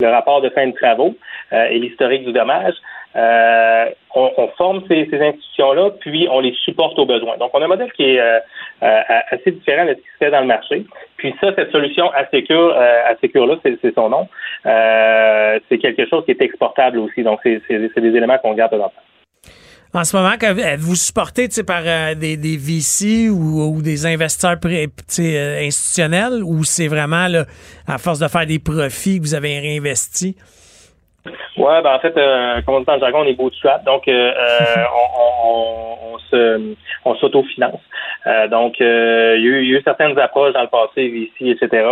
le rapport de fin de travaux et l'historique du dommage. Euh, on, on, forme ces, ces institutions-là, puis on les supporte aux besoins. Donc, on a un modèle qui est euh, euh assez différent de ce qui se fait dans le marché. Puis ça, cette solution Assecure, euh, Assecure-là, c'est son nom, euh, c'est quelque chose qui est exportable aussi. Donc, c'est des éléments qu'on garde dans en ce moment, vous supportez par des, des VC ou, ou, des investisseurs euh, institutionnels ou c'est vraiment là, à force de faire des profits que vous avez réinvesti? Ouais, ben en fait, euh, comme on dit en jargon, on est bootstrap, donc euh, euh on, on, on, se on s'autofinance. Euh, donc euh, il y, a eu, certaines approches dans le passé ici, etc.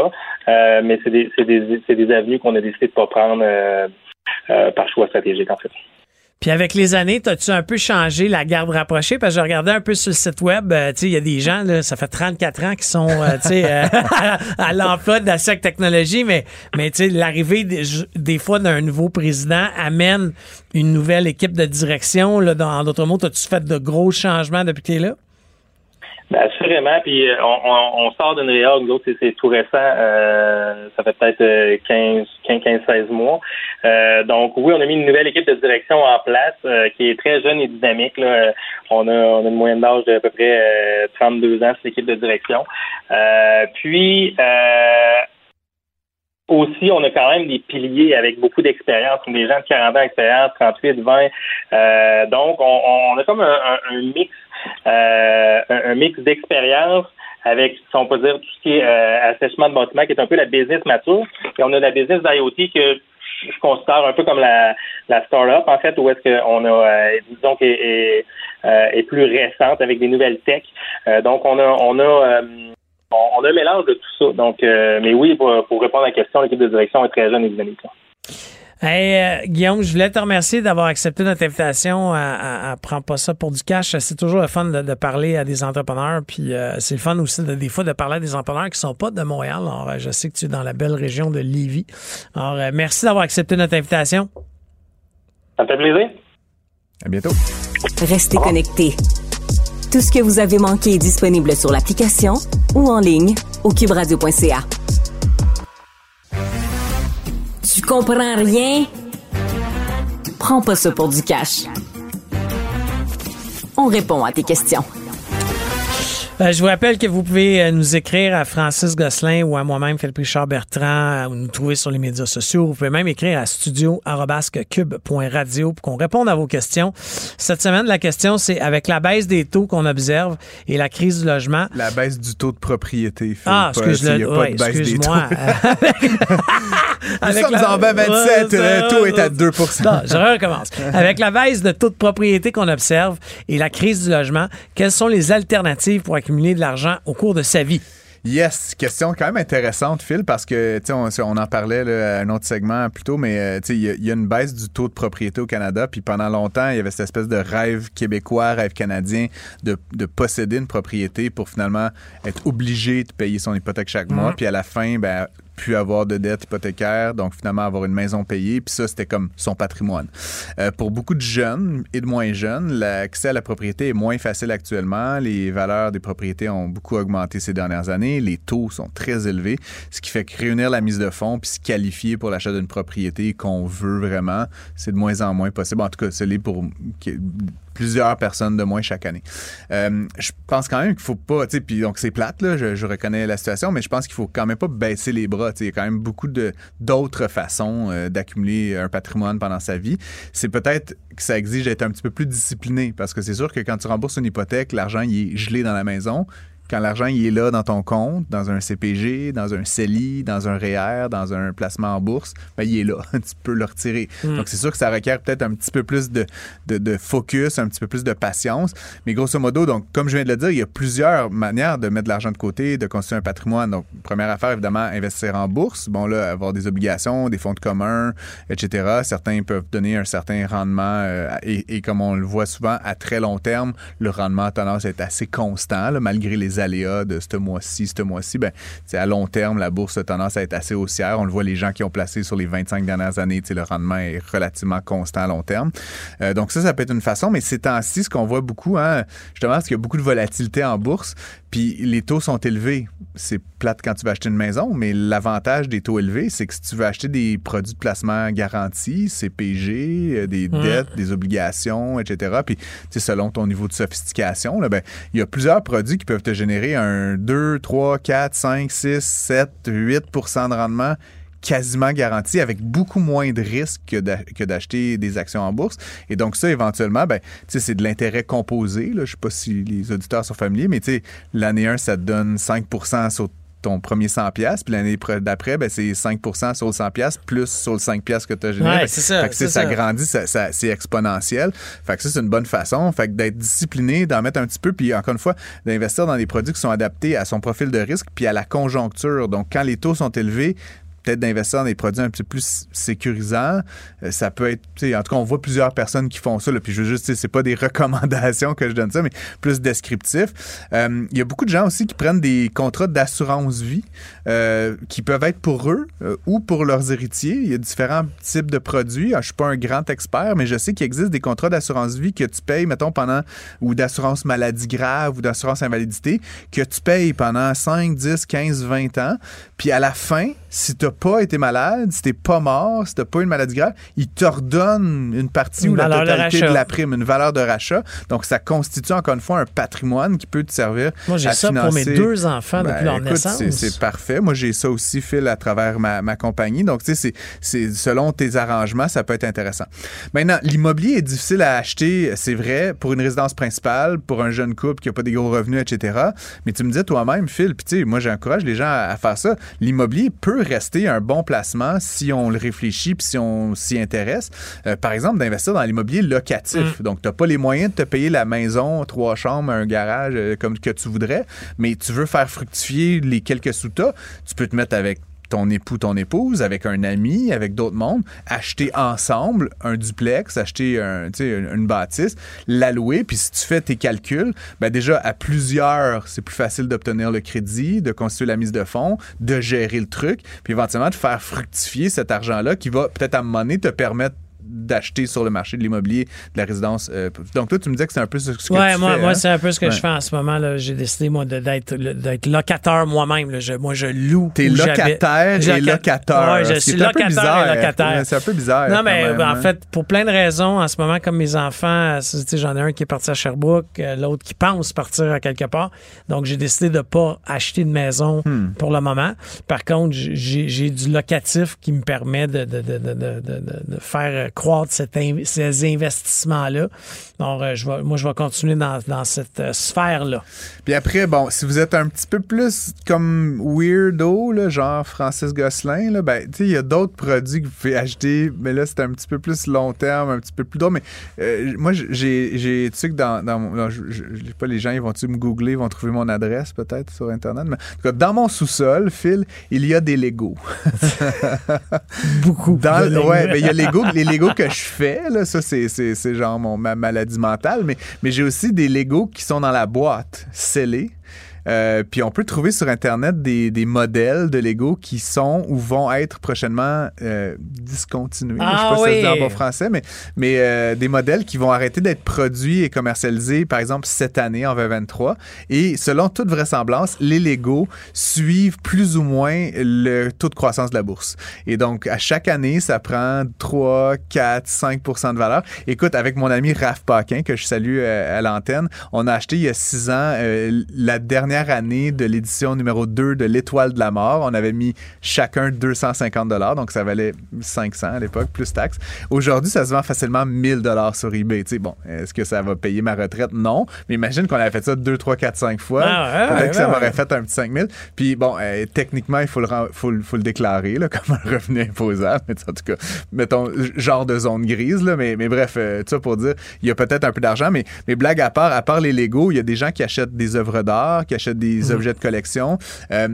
mais c'est des des c'est des avenues qu'on a décidé de pas prendre par choix stratégique en fait. Puis avec les années, as-tu un peu changé la garde rapprochée? Parce que je regardais un peu sur le site web, euh, tu sais, il y a des gens, là, ça fait 34 ans qui sont, euh, tu sais, euh, à l'emploi de la technologie, mais, mais tu sais, l'arrivée des, fois d'un nouveau président amène une nouvelle équipe de direction. Là, dans d'autres mots, as-tu fait de gros changements depuis que tu es là? Ben, assurément, puis euh, on, on, sort d'une réorg, l'autre c'est tout récent, euh, ça fait peut-être 15, 15, 15, 16 mois. Euh, donc oui, on a mis une nouvelle équipe de direction en place qui est très jeune et dynamique. Là. On, a, on a une moyenne d'âge d'à peu près 32 ans, cette équipe de direction. puis aussi, on a quand même des piliers avec beaucoup d'expérience, des gens de 40 ans d'expérience, 38, 20. donc, on, on, a comme un, un mix euh, un, mix d'expérience avec, si on peut dire, tout ce qui est euh, assèchement de bâtiment, qui est un peu la business mature. Et on a la business d'IoT que je considère un peu comme la, la start-up, en fait, où est-ce qu'on a, euh, disons, qui est, plus récente avec des nouvelles techs. donc, on a, on a, on a un mélange de tout ça. Donc, mais oui, pour, répondre à la question, l'équipe de direction est très jeune et dynamique. Hey, euh, Guillaume, je voulais te remercier d'avoir accepté notre invitation à, à, Prends pas ça pour du cash. C'est toujours le fun de, parler à des entrepreneurs. Puis euh, c'est le fun aussi de, des fois de parler à des entrepreneurs qui sont pas de Montréal. Alors, euh, je sais que tu es dans la belle région de Lévis. Alors, merci d'avoir accepté notre invitation. Ça fait plaisir. À bientôt. Restez connectés. Tout ce que vous avez manqué est disponible sur l'application ou en ligne au cuberadio.ca. comprends rien? Prends pas ça pour du cash. On répond à tes questions. Euh, je vous rappelle que vous pouvez euh, nous écrire à Francis Gosselin ou à moi-même, Philippe Richard Bertrand, ou nous trouver sur les médias sociaux. Vous pouvez même écrire à studio.cube.radio pour qu'on réponde à vos questions. Cette semaine, la question, c'est avec la baisse des taux qu'on observe et la crise du logement. La baisse du taux de propriété. ah, excuse-le. excuse-moi. Nous sommes en 27, le taux est à 2 non, je recommence. Avec la baisse de taux de propriété qu'on observe et la crise du logement, quelles sont les alternatives pour accumuler de l'argent au cours de sa vie? Yes, question quand même intéressante, Phil, parce que on, on en parlait à un autre segment plus tôt, mais euh, il y, y, a une baisse du taux de propriété au Canada, puis pendant longtemps, il y avait cette espèce de rêve québécois, rêve canadien de, de posséder une propriété pour finalement être obligé de payer son hypothèque chaque mois, mm-hmm. puis à la fin, ben, pu avoir de dettes hypothécaires, donc finalement avoir une maison payée, puis ça, c'était comme son patrimoine. Euh, pour beaucoup de jeunes et de moins jeunes, l'accès à la propriété est moins facile actuellement. Les valeurs des propriétés ont beaucoup augmenté ces dernières années. Les taux sont très élevés, ce qui fait que réunir la mise de fonds puis se qualifier pour l'achat d'une propriété qu'on veut vraiment, c'est de moins en moins possible. En tout cas, c'est pour plusieurs personnes de moins chaque année. Euh, je pense quand même qu'il faut pas, tu sais, puis donc c'est plate, là, je, reconnais la situation, mais je pense qu'il faut quand même pas baisser les bras. Il y a quand même beaucoup d'autres façons euh, d'accumuler un patrimoine pendant sa vie. C'est peut-être que ça exige d'être un petit peu plus discipliné parce que c'est sûr que quand tu rembourses une hypothèque, l'argent il est gelé dans la maison Quand l'argent il est là dans ton compte, dans un CPG, dans un CELI, dans un REER, e dans un placement en bourse, ben, il est là. tu peux le retirer. Hmm. Donc, c'est sûr que ça requiert peut-être un petit peu plus de, de, focus, un petit peu plus de patience. Mais grosso modo, donc, comme je viens de le dire, il y a plusieurs manières de mettre de l'argent de côté, de construire un patrimoine. Donc, première affaire, évidemment, investir en bourse. Bon, là, avoir des obligations, des fonds de commun, etc. Certains peuvent donner un certain rendement euh, et, comme on le voit souvent, à très long terme, le rendement a tendance à être assez constant, malgré les aléas de ce mois-ci, ce mois-ci. Ben, à long terme, la bourse a tendance à être assez haussière. On le voit, les gens qui ont placé sur les 25 dernières années, le rendement est relativement constant à long terme. Euh, donc ça, ça peut être une façon, mais ces temps-ci, ce qu'on voit beaucoup, hein, justement, parce qu'il y a beaucoup de volatilité en bourse, puis les taux sont élevés. C'est plate quand tu vas acheter une maison, mais l'avantage des taux élevés, c'est que si tu veux acheter des produits de placement garantis, CPG, euh, des dettes, des obligations, etc., puis selon ton niveau de sophistication, ben, il y a plusieurs produits qui peuvent te générer un 2, 3, 4, 5, 6, 7, 8% de rendement quasiment garanti avec beaucoup moins de risques que d'acheter des actions en bourse. Et donc ça, éventuellement, ben, c'est de l'intérêt composé. Là. Je ne sais pas si les auditeurs sont familiers, mais l'année 1, ça te donne 5% sur ton premier 100 pièces puis l'année d'après ben c'est 5% sur le 100 pièces plus sur le 5 pièces que tu as généré. c'est ça, fait que ça, grandit, c'est exponentiel. Fait que ça c'est une bonne façon, fait que d'être discipliné, d'en mettre un petit peu puis encore une fois d'investir dans des produits qui sont adaptés à son profil de risque puis à la conjoncture. Donc quand les taux sont élevés, d'investir dans des produits un petit peu plus sécurisants. Euh, ça peut être, en tout cas, on voit plusieurs personnes qui font ça. puis je veux juste, c'est pas des recommandations que je donne ça, mais plus descriptif. Euh, il y a beaucoup de gens aussi qui prennent des contrats d'assurance vie euh, qui peuvent être pour eux ou pour leurs héritiers. Il y a différents types de produits. Ah, je suis pas un grand expert, mais je sais qu'il existe des contrats d'assurance vie que tu payes, mettons, pendant, ou d'assurance maladie grave ou d'assurance invalidité, que tu payes pendant 5, 10, 15, 20 ans. Puis à la fin, si tu n'as pas été malade, si tu pas mort, si tu pas une maladie grave, ils te redonnent une partie ou la totalité de, la prime, une valeur de rachat. Donc, ça constitue encore une fois un patrimoine qui peut te servir. Moi, j'ai ça pour mes deux enfants depuis ben, leur naissance. C'est parfait. Moi, j'ai ça aussi, Phil, à travers ma, ma compagnie. Donc, tu sais, c'est selon tes arrangements, ça peut être intéressant. Maintenant, l'immobilier est difficile à acheter, c'est vrai, pour une résidence principale, pour un jeune couple qui n'a pas des gros revenus, etc. Mais tu me disais toi-même, Phil, puis tu sais, moi, j'encourage les gens à faire ça. L'immobilier peut rester un bon placement si on le réfléchit puis si on s'y intéresse. Euh, par exemple, d'investir dans l'immobilier locatif. Mm. Donc, tu n'as pas les moyens de te payer la maison, trois chambres, un garage euh, comme que tu voudrais, mais tu veux faire fructifier les quelques sous tu peux te mettre avec ton époux, ton épouse, avec un ami, avec d'autres mondes, acheter ensemble un duplex, acheter un, une bâtisse, l'allouer, puis si tu fais tes calculs, ben déjà à plusieurs, c'est plus facile d'obtenir le crédit, de constituer la mise de fonds, de gérer le truc, puis éventuellement de faire fructifier cet argent-là qui va peut-être à un moment donné te permettre d'acheter sur le marché de l'immobilier de la résidence. Euh, donc, toi, tu me disais que c'est un peu ce que ouais, tu moi, fais. Moi, c'est un peu ce que je fais en ce moment. J'ai décidé, moi, d'être locataire moi-même. moi, je loue. T'es locataire et locateur. Ouais, je suis locataire et locataire. C'est un peu bizarre. Non, mais en hein. fait, pour plein de raisons, en ce moment, comme mes enfants, j'en ai un qui est parti à Sherbrooke, euh, l'autre qui pense partir à quelque part. Donc, j'ai décidé de ne pas acheter de maison hmm. pour le moment. Par contre, j'ai du locatif qui me permet de, de, de, de faire croître ces investissements-là. Donc, euh, je vais, moi, je vais continuer dans, cette euh, sphère-là. Puis après, bon, si vous êtes un petit peu plus comme weirdo, là, genre Francis Gosselin, là, ben, il y a d'autres produits que vous pouvez acheter, mais là, c'est un petit peu plus long terme, un petit peu plus drôle. Mais euh, moi, j'ai, tu sais que dans, dans je, sais pas, les gens, ils vont-tu me googler, ils vont trouver mon adresse peut-être sur Internet. Mais en tout cas, dans mon sous-sol, Phil, il y a des Legos. Beaucoup. Dans, ouais, ben, il y a Lego, les Legos que je fais, là, ça, c'est genre mon, ma maladie mentale, mais, mais j'ai aussi des Legos qui sont dans la boîte, scellés. Euh, puis on peut trouver sur Internet des, des, modèles de Lego qui sont ou vont être prochainement euh, discontinués. je sais ah pas si ça se dit en bon français, mais, mais euh, des modèles qui vont arrêter d'être produits et commercialisés, par exemple, cette année, en 2023. Et selon toute vraisemblance, les Lego suivent plus ou moins le taux de croissance de la bourse. Et donc, à chaque année, ça prend 3, 4, 5 de valeur. Écoute, avec mon ami Raph Paquin, que je salue à l'antenne, on a acheté il y a six ans la dernière première année de l'édition numéro 2 de l'Étoile de la mort. On avait mis chacun 250 dollars, donc ça valait 500 à l'époque, plus taxes. Aujourd'hui, ça se vend facilement 1000 dollars sur eBay. Tu sais, bon, est-ce que ça va payer ma retraite? Non. Mais imagine qu'on avait fait ça 2, 3, 4, 5 fois. Ah ouais, Peut-être que ça ouais. m'aurait fait un petit 5000. Puis bon, euh, techniquement, il faut le, ren- faut, le- faut le déclarer là, comme un revenu imposable. Mais en tout cas, mettons, genre de zone grise. Là, mais, mais bref, euh, ça pour dire, il y a peut-être un peu d'argent. Mais, mais blague à part, à part les Legos, il y a des gens qui achètent des œuvres d'art, qui achètent des objets de collection. Euh,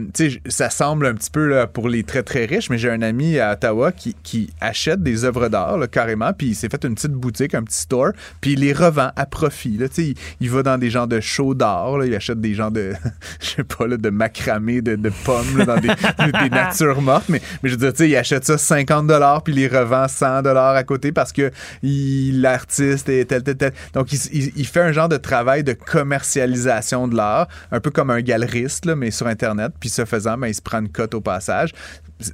ça semble un petit peu là, pour les très, très riches, mais j'ai un ami à Ottawa qui, qui achète des œuvres d'art carrément. Puis il s'est fait une petite boutique, un petit store. Puis il les revend à profit. Là, il, il va dans des genres de shows d'art. Il achète des genres de, je sais pas, là, de macramé, de, de pommes là, dans des, des natures mortes. Mais, mais je veux dire, il achète ça 50 puis il les revend 100 à côté parce que l'artiste est tel, tel, tel. Donc, il, il- il fait un genre de travail de commercialisation de l'art, un peu comme un galeriste, là, mais sur Internet. Puis ce faisant, ben, il se prend une cote au passage.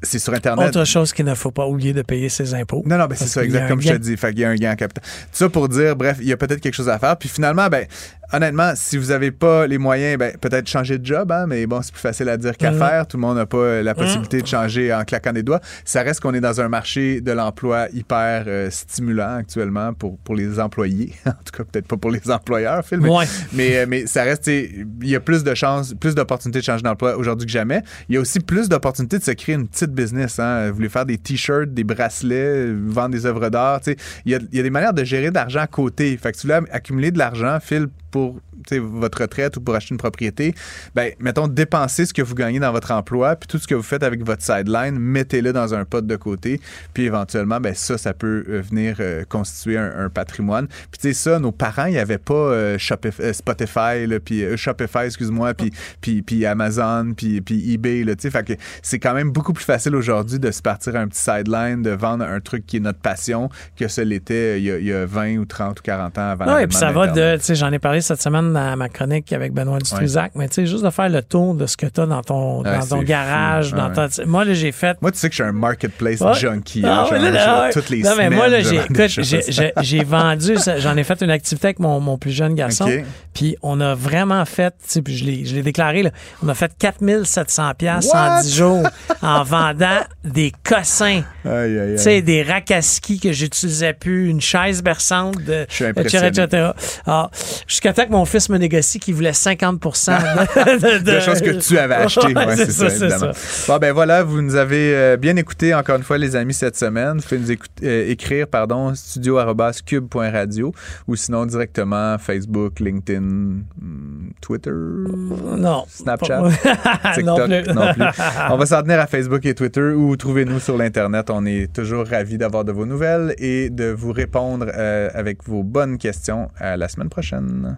C'est sur Internet. Autre chose qu'il ne faut pas oublier de payer ses impôts. Non, non, ben c'est ça, qu'il y a exact un comme je te dis. Fait qu'il y a un gain en capital. Tout ça pour dire, bref, il y a peut-être quelque chose à faire. Puis finalement, ben, honnêtement, si vous n'avez pas les moyens, ben, peut-être changer de job, hein, mais bon, c'est plus facile à dire qu'à Mhm. faire. Tout le monde n'a pas euh, la possibilité de changer en claquant des doigts. Ça reste qu'on est dans un marché de l'emploi hyper euh, stimulant actuellement pour, pour les employés. en tout cas, peut-être pas pour les employeurs, Phil, mais, Ouais. mais, euh, mais ça reste, il y a plus de chances, plus d'opportunités de changer d'emploi aujourd'hui que jamais. Il y a aussi plus d'opportunités de se créer une petite business. Hein. Vous voulez faire des t-shirts, des bracelets, vendre des œuvres d'art. tu sais. Il y a, il y a des manières de gérer de l'argent à côté. Fait que si vous voulez accumuler de l'argent, Phil, pour tu sais, votre retraite ou pour acheter une propriété, ben, mettons, dépensez ce que vous gagnez dans votre emploi, puis tout ce que vous faites avec votre sideline, mettez-le dans un pot de côté, puis éventuellement, ben, ça, ça peut euh, venir euh, constituer un, un patrimoine. Puis tu sais, ça, nos parents, il n'y avait pas euh, Shopif- euh, Spotify, là, puis euh, Shopify, excuse-moi, puis, puis, puis Amazon, puis, puis eBay, tu sais, fait que c'est quand même beaucoup plus facile aujourd'hui de se partir un petit sideline, de vendre un truc qui est notre passion, que ce l'était il y, a, il y a 20 ou 30 ou 40 ans avant l'avènement puis ça va de, tu sais, j'en ai parlé cette semaine dans ma chronique avec Benoît Dutrisac, mais tu sais, juste de faire le tour de ce que tu as dans ton, Ouais, dans ton garage, fou. dans ta- moi, là, j'ai fait. Moi, tu sais que je suis un marketplace Ouais. junkie. Ah, hein. Genre, là, ouais. toutes les non, mais semaines. moi, là, j'ai, vendu, j'en ai fait une activité avec mon, mon plus jeune garçon. Puis on a vraiment fait, tu sais, puis je l'ai, je l'ai déclaré, là, on a fait 4700 pièces en What? 10 jours en vendant des cossins. Tu sais, des racaskis que j'utilisais plus, une chaise berçante, de, Je suis etc.. Alors, jusqu'à temps que mon fils me négocie qu'il voulait 50 de, de, de choses que tu avais achetées. Ouais, c'est ça, évidemment. Bon, ben voilà, vous nous avez euh, bien écouté encore une fois, les amis, cette semaine. Vous pouvez nous écout- euh, écrire, pardon, studio.cube.radio ou sinon directement Facebook, LinkedIn, hmm, Twitter, Non. Snapchat, TikTok, non plus. non plus. On va s'en tenir à Facebook et Twitter ou trouvez-nous sur l'Internet. On est toujours ravis d'avoir de vos nouvelles et de vous répondre euh, avec vos bonnes questions à la semaine prochaine.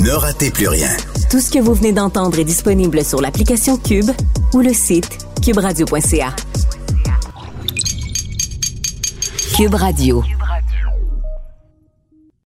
Ne ratez plus rien. Tout ce que vous venez d'entendre est disponible sur l'application Cube ou le site cuberadio.ca. Cube Radio.